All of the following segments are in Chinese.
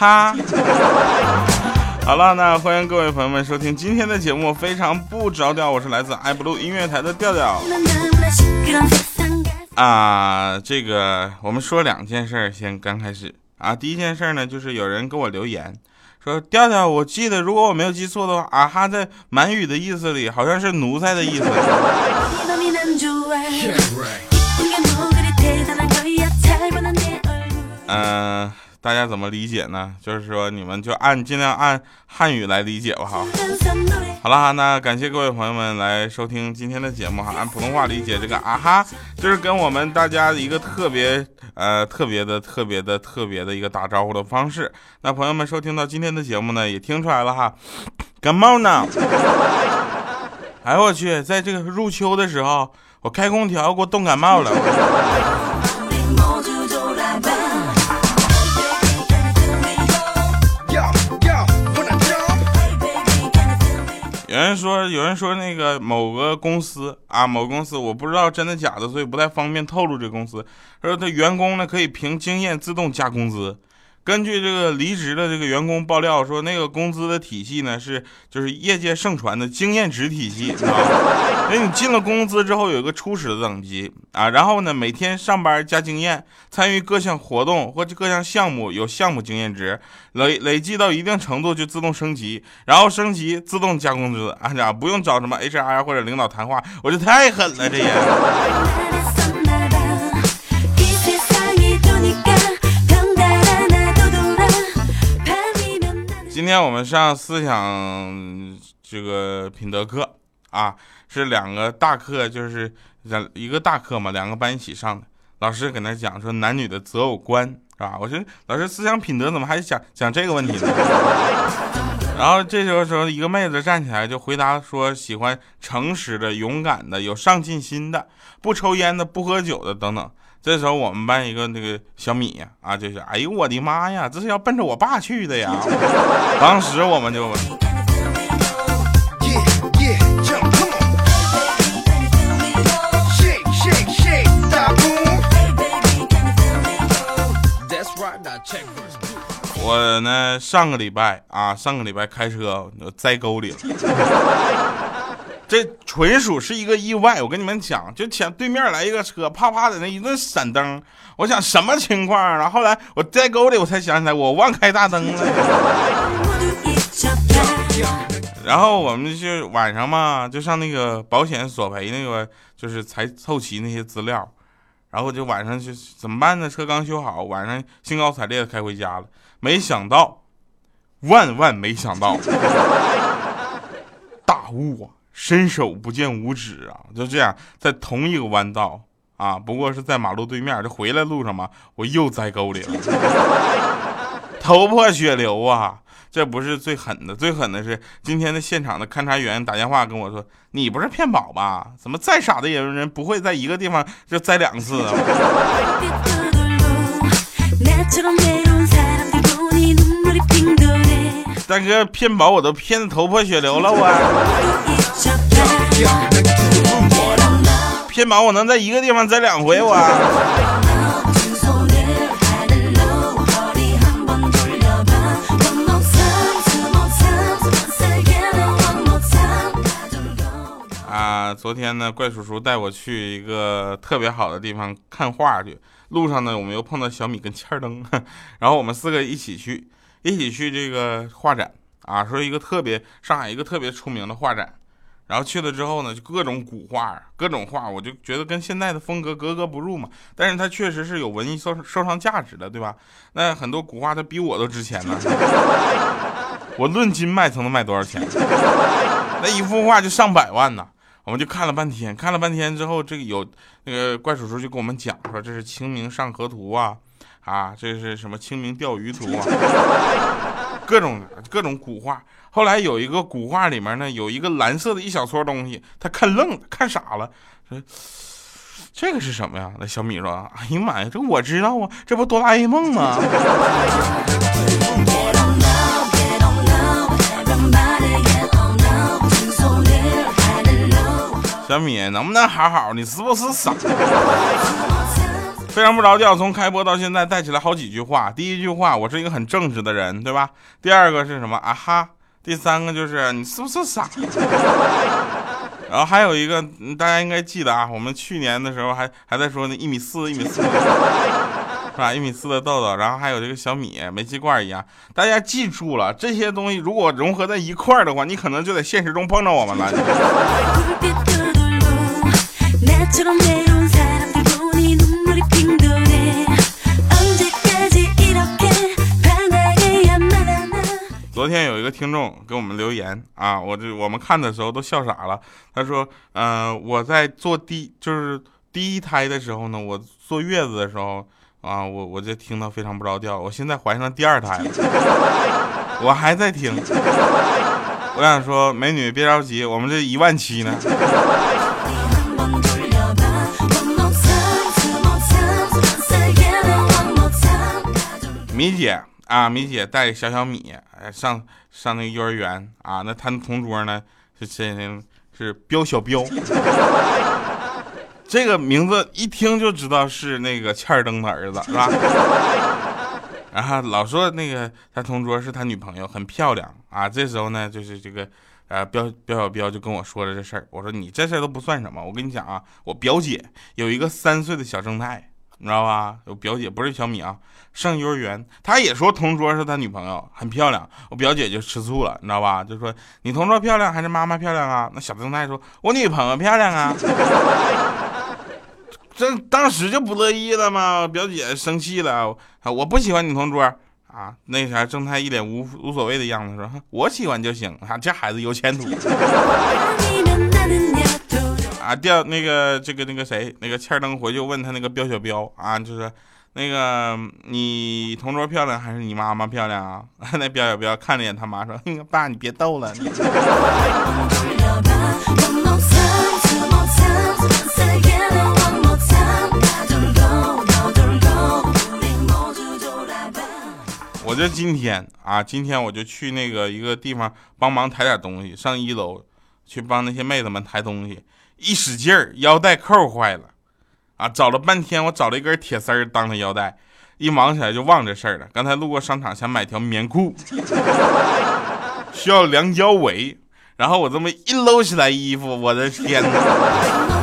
哈。好了，那欢迎各位朋友们收听今天的节目，非常不着调，我是来自 i blue 音乐台的调调。啊，这个我们说两件事儿，先刚开始啊，第一件事儿呢，就是有人给我留言说，调调，我记得如果我没有记错的话，啊哈在满语的意思里好像是奴才的意思。嗯。大家怎么理解呢？就是说，你们就按尽量按汉语来理解吧，哈。好了，那感谢各位朋友们来收听今天的节目哈。按普通话理解这个啊哈，就是跟我们大家一个特别呃特别的特别的特别的一个打招呼的方式。那朋友们收听到今天的节目呢，也听出来了哈，感冒呢？哎我去，在这个入秋的时候，我开空调给我冻感冒了。说，有人说那个某个公司啊，某公司我不知道真的假的，所以不太方便透露这公司。说他员工呢可以凭经验自动加工资。根据这个离职的这个员工爆料说，那个工资的体系呢是就是业界盛传的经验值体系啊。那 你进了工资之后有一个初始的等级啊，然后呢每天上班加经验，参与各项活动或者各项项目有项目经验值，累累计到一定程度就自动升级，然后升级自动加工资。啊呀，不用找什么 HR 或者领导谈话，我这太狠了这也。今天我们上思想这个品德课啊，是两个大课，就是一个大课嘛，两个班一起上的。老师搁那讲说男女的择偶观，是吧？我说老师思想品德怎么还讲讲这个问题呢？然后这时候时候一个妹子站起来就回答说喜欢诚实的、勇敢的、有上进心的、不抽烟的、不喝酒的等等。这时候我们班一个那个小米，啊，就是，哎呦我的妈呀，这是要奔着我爸去的呀！当时我们就，我呢上个礼拜啊，上个礼拜开车栽沟里了。这纯属是一个意外，我跟你们讲，就前对面来一个车，啪啪的那一顿闪灯，我想什么情况？然后后来我在沟里，我才想起来我忘开大灯了。然后我们就晚上嘛，就上那个保险索赔那个，就是才凑齐那些资料，然后就晚上就怎么办呢？车刚修好，晚上兴高采烈的开回家了，没想到，万万没想到，大雾啊！伸手不见五指啊！就这样，在同一个弯道啊，不过是在马路对面。这回来路上嘛，我又栽沟里了，头破血流啊！这不是最狠的，最狠的是今天的现场的勘察员打电话跟我说：“你不是骗保吧？怎么再傻的也人不会在一个地方就栽两次啊？” 大哥骗保我都骗的头破血流了，我。骗保我能在一个地方栽两回我。啊，昨天呢，怪叔叔带我去一个特别好的地方看画去。路上呢，我们又碰到小米跟欠灯，然后我们四个一起去，一起去这个画展啊，说一个特别上海一个特别出名的画展。然后去了之后呢，就各种古画，各种画，我就觉得跟现在的风格格格不入嘛。但是它确实是有文艺收收藏价值的，对吧？那很多古画它比我都值钱呢。我论斤卖，才能卖多少钱？那一幅画就上百万呢。我们就看了半天，看了半天之后，这个有那个怪叔叔就跟我们讲说，这是《清明上河图》啊，啊，这是什么《清明钓鱼图》啊，各种各种古画。后来有一个古画里面呢，有一个蓝色的一小撮东西，他看愣了，看傻了，说这个是什么呀？那小米说：“哎呀妈呀，这我知道啊，这不哆啦 A 梦吗？” 小米能不能好好？你是不是傻？非常不着调，从开播到现在带起来好几句话。第一句话，我是一个很正直的人，对吧？第二个是什么？啊哈。第三个就是你是不是傻？然后还有一个，大家应该记得啊，我们去年的时候还还在说那一米四、一米四，是吧？一米四的豆豆，然后还有这个小米煤气罐一样，大家记住了这些东西，如果融合在一块儿的话，你可能就在现实中碰到我们了。昨天有一个听众给我们留言啊，我这我们看的时候都笑傻了。他说：“嗯，我在做第就是第一胎的时候呢，我坐月子的时候啊，我我就听到非常不着调。我现在怀上第二胎了，我还在听。我想说，美女别着急，我们这一万七呢。”米姐。啊，米姐带小小米，上上那个幼儿园啊，那她同桌呢是是是彪小彪，这个名字一听就知道是那个欠儿登的儿子，是吧？然后老说那个他同桌是他女朋友，很漂亮啊。这时候呢，就是这个呃彪彪小彪就跟我说了这事儿，我说你这事儿都不算什么，我跟你讲啊，我表姐有一个三岁的小正太。你知道吧？我表姐不是小米啊，上幼儿园，她也说同桌是她女朋友，很漂亮。我表姐就吃醋了，你知道吧？就说你同桌漂亮还是妈妈漂亮啊？那小正太说，我女朋友漂亮啊。这当时就不乐意了嘛，表姐生气了啊！我不喜欢你同桌啊。那啥，正太一脸无无所谓的样子说，我喜欢就行啊，这孩子有前途。啊，掉那个这个那个谁，那个欠儿登回去问他那个彪小彪啊，就是那个你同桌漂亮还是你妈妈漂亮啊？那彪小彪看了一眼他妈说：“ 爸，你别逗了。”我就今天啊，今天我就去那个一个地方帮忙抬点东西，上一楼去帮那些妹子们抬东西。一使劲儿，腰带扣坏了，啊，找了半天，我找了一根铁丝儿当的腰带，一忙起来就忘这事儿了。刚才路过商场，想买条棉裤，需要量腰围，然后我这么一搂起来衣服，我的天哪！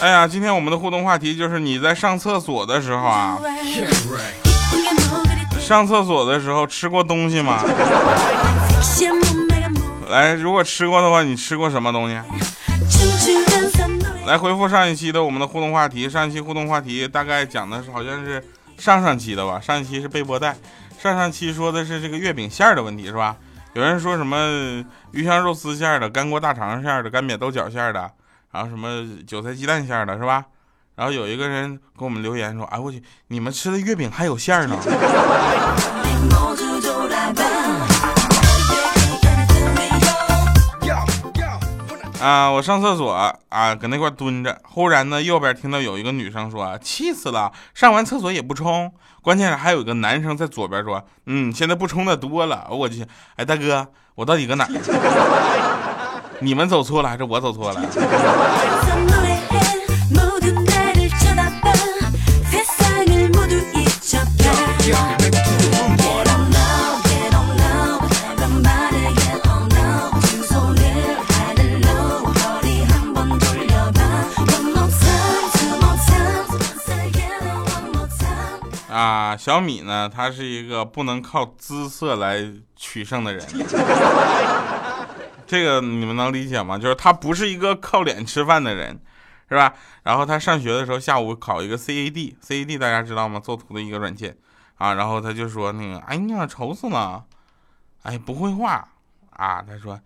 哎呀，今天我们的互动话题就是你在上厕所的时候啊，上厕所的时候吃过东西吗？来，如果吃过的话，你吃过什么东西？来回复上一期的我们的互动话题，上一期互动话题大概讲的是好像是上上期的吧，上一期是被波带，上上期说的是这个月饼馅儿的问题是吧？有人说什么鱼香肉丝馅儿的、干锅大肠馅儿的、干煸豆角馅儿的。然后什么韭菜鸡蛋馅的，是吧？然后有一个人给我们留言说：“哎，我去，你们吃的月饼还有馅呢？” 啊，我上厕所啊，搁那块蹲着，忽然呢，右边听到有一个女生说：“气死了，上完厕所也不冲。”关键是还有一个男生在左边说：“嗯，现在不冲的多了。”我去，哎，大哥，我到底搁哪？你们走错了还是我走错了？啊，小米呢？他是一个不能靠姿色来取胜的人。这个你们能理解吗？就是他不是一个靠脸吃饭的人，是吧？然后他上学的时候下午考一个 CAD，CAD 大家知道吗？作图的一个软件啊。然后他就说那个，哎呀，愁死了，哎，不会画啊。他说，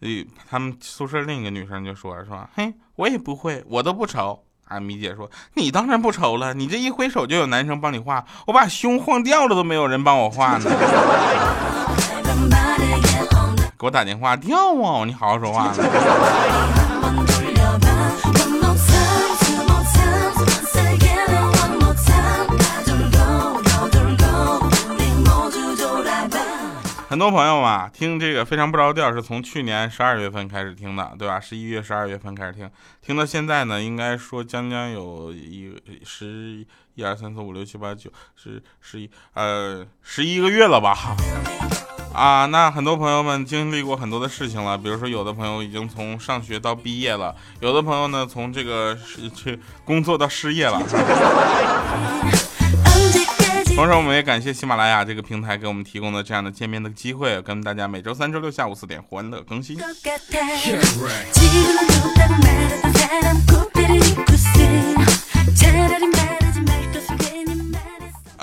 呃，他们宿舍另一个女生就说说，嘿，我也不会，我都不愁。啊，米姐说，你当然不愁了，你这一挥手就有男生帮你画，我把胸晃掉了都没有人帮我画呢。给我打电话，掉啊！你好好说话。很多朋友嘛，听这个非常不着调，是从去年十二月份开始听的，对吧？十一月、十二月份开始听，听到现在呢，应该说将将有一十一、二、三、四、五、六、七、八、九、十、十一，呃，十一个月了吧。啊，那很多朋友们经历过很多的事情了，比如说有的朋友已经从上学到毕业了，有的朋友呢从这个是去工作到失业了。同时，我们也感谢喜马拉雅这个平台给我们提供的这样的见面的机会，跟大家每周三、周六下午四点欢乐更新。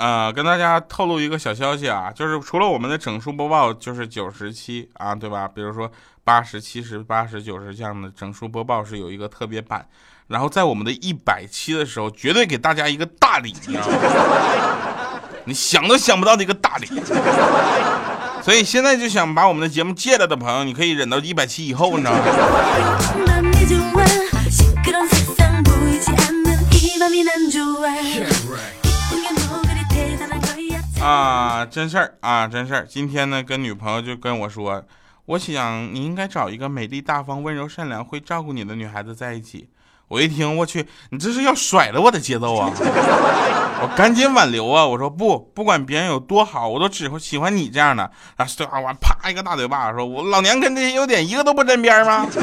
呃，跟大家透露一个小消息啊，就是除了我们的整数播报就是九十期啊，对吧？比如说八十七十、八十九十这样的整数播报是有一个特别版，然后在我们的一百期的时候，绝对给大家一个大礼，你知道吗？你想都想不到的一个大礼，所以现在就想把我们的节目戒了的朋友，你可以忍到一百期以后，你知道吗？啊，真事儿啊，真事儿。今天呢，跟女朋友就跟我说，我想你应该找一个美丽大方、温柔善良、会照顾你的女孩子在一起。我一听，我去，你这是要甩了我的节奏啊！我赶紧挽留啊！我说不，不管别人有多好，我都只会喜欢你这样的。啊，我啪一个大嘴巴，说我老娘跟这些优点一个都不沾边吗？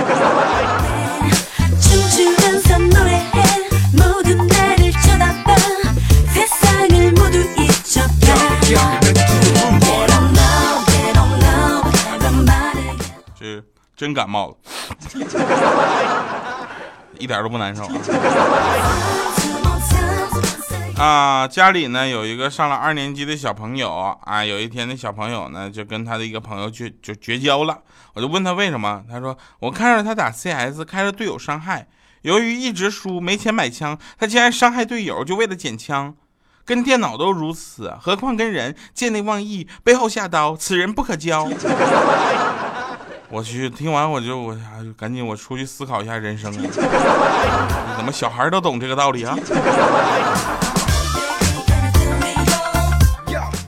真感冒了。一点都不难受啊！家里呢有一个上了二年级的小朋友啊，有一天那小朋友呢就跟他的一个朋友绝就绝交了。我就问他为什么，他说我看着他打 CS 开着队友伤害，由于一直输没钱买枪，他竟然伤害队友就为了捡枪，跟电脑都如此，何况跟人？见利忘义，背后下刀，此人不可交。我去，听完我就我赶紧我出去思考一下人生啊！怎么小孩都懂这个道理啊？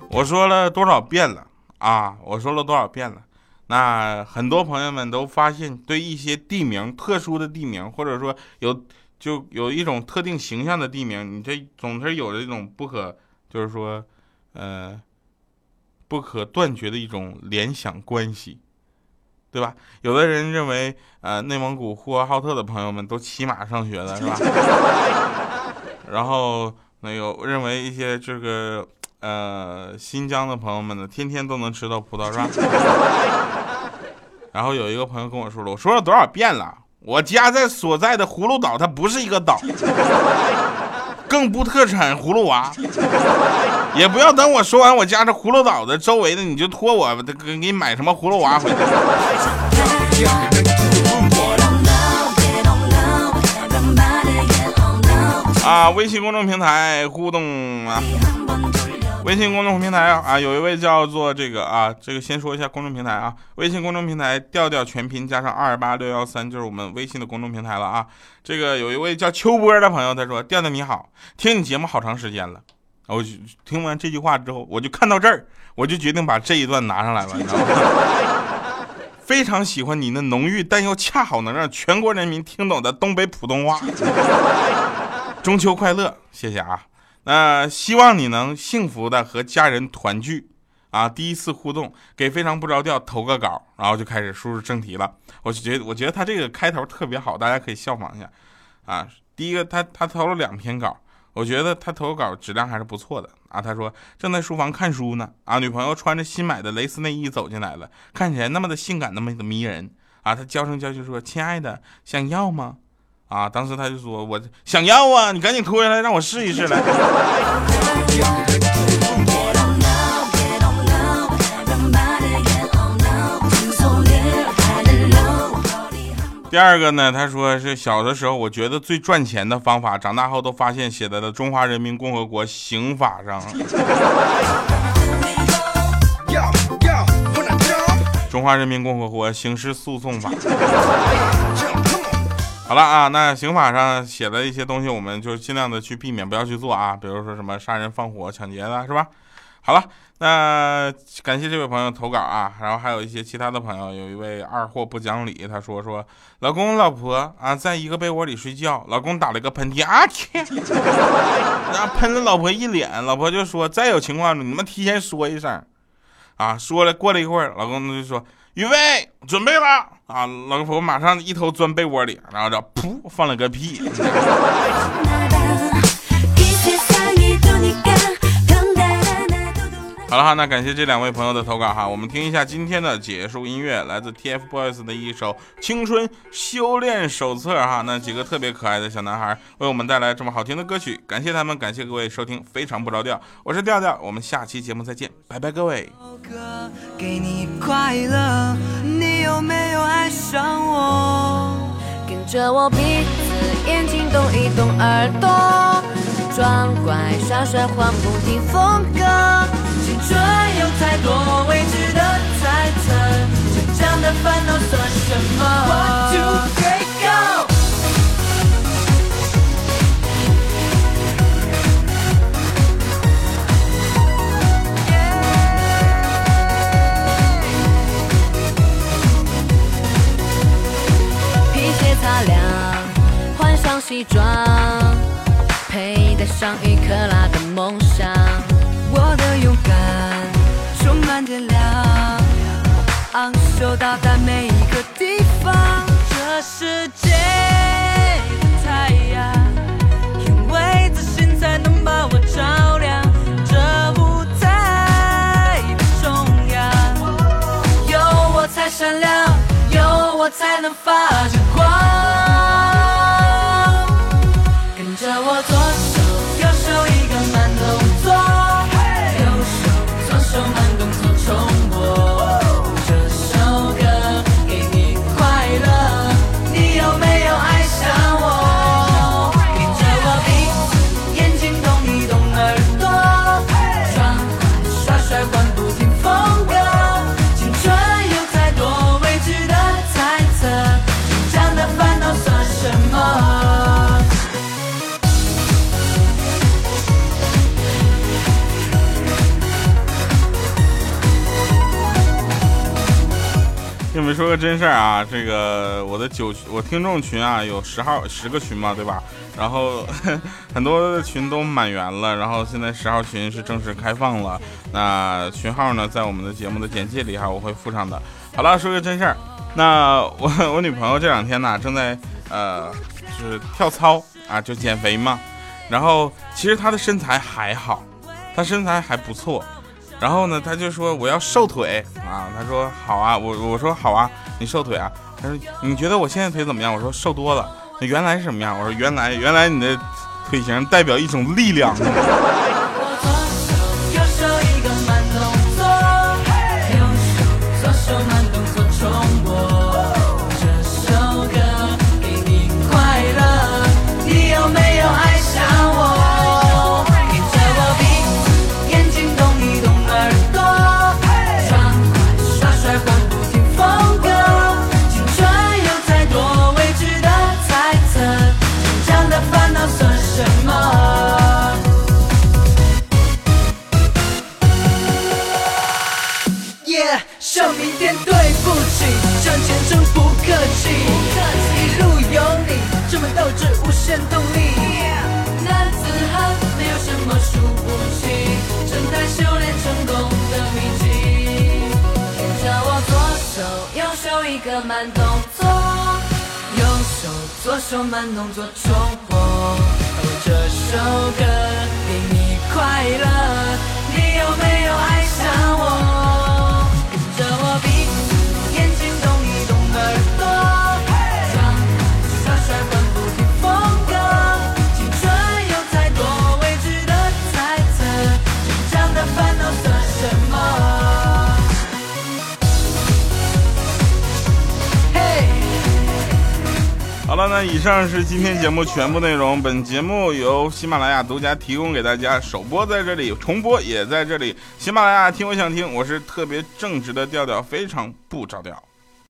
我说了多少遍了啊？我说了多少遍了？那很多朋友们都发现，对一些地名、特殊的地名，或者说有就有一种特定形象的地名，你这总是有这种不可，就是说，呃，不可断绝的一种联想关系。对吧？有的人认为，呃，内蒙古呼和浩特的朋友们都骑马上学的是吧？然后那个认为一些这个呃新疆的朋友们呢，天天都能吃到葡萄是吧？然后有一个朋友跟我说了，我说了多少遍了，我家在所在的葫芦岛，它不是一个岛。更不特产葫芦娃，也不要等我说完我家这葫芦岛的周围的，你就托我给你买什么葫芦娃回去。啊，微信公众平台互动啊。微信公众平台啊啊，有一位叫做这个啊，这个先说一下公众平台啊，微信公众平台调调全拼加上二八六幺三就是我们微信的公众平台了啊。这个有一位叫秋波的朋友，他说调调你好，听你节目好长时间了，我听完这句话之后，我就看到这儿，我就决定把这一段拿上来了，你知道吗？非常喜欢你那浓郁但又恰好能让全国人民听懂的东北普通话。中秋快乐，谢谢啊。那希望你能幸福的和家人团聚啊！第一次互动，给非常不着调投个稿，然后就开始输入正题了。我觉得，我觉得他这个开头特别好，大家可以效仿一下啊。第一个，他他投了两篇稿，我觉得他投稿质量还是不错的啊。他说正在书房看书呢啊，女朋友穿着新买的蕾丝内衣走进来了，看起来那么的性感，那么的迷人啊。他娇声娇气说：“亲爱的，想要吗？”啊！当时他就说：“我想要啊，你赶紧脱下来让我试一试来。” 第二个呢，他说是小的时候我觉得最赚钱的方法，长大后都发现写在了中华人民共和国刑法上。中华人民共和国刑事诉讼法。好了啊，那刑法上写的一些东西，我们就尽量的去避免，不要去做啊。比如说什么杀人放火、抢劫的，是吧？好了，那感谢这位朋友投稿啊，然后还有一些其他的朋友，有一位二货不讲理，他说说老公老婆啊，在一个被窝里睡觉，老公打了个喷嚏啊去，然后 喷了老婆一脸，老婆就说再有情况你们提前说一声，啊，说了过了一会儿，老公就说预备准备了啊，老婆马上一头钻被窝里，然后就噗放了个屁。好了哈，那感谢这两位朋友的投稿哈，我们听一下今天的结束音乐，来自 TFBOYS 的一首《青春修炼手册》哈，那几个特别可爱的小男孩为我们带来这么好听的歌曲，感谢他们，感谢各位收听，非常不着调，我是调调，我们下期节目再见，拜拜各位。给你快乐，你有没有爱上我？跟着我鼻子眼睛动一动耳朵，装乖耍帅换不停风格。青春有太多未知的猜测，我才说个真事儿啊，这个我的九我听众群啊有十号十个群嘛，对吧？然后 很多群都满员了，然后现在十号群是正式开放了。那群号呢，在我们的节目的简介里哈，我会附上的。好了，说个真事儿，那我我女朋友这两天呢，正在呃就是跳操啊，就减肥嘛。然后其实她的身材还好，她身材还不错。然后呢，他就说我要瘦腿啊。他说好啊，我我说好啊，你瘦腿啊。他说你觉得我现在腿怎么样？我说瘦多了。那原来是什么样？我说原来原来你的腿型代表一种力量。the 那以上是今天节目全部内容。本节目由喜马拉雅独家提供给大家，首播在这里，重播也在这里。喜马拉雅听我想听，我是特别正直的调调，非常不着调。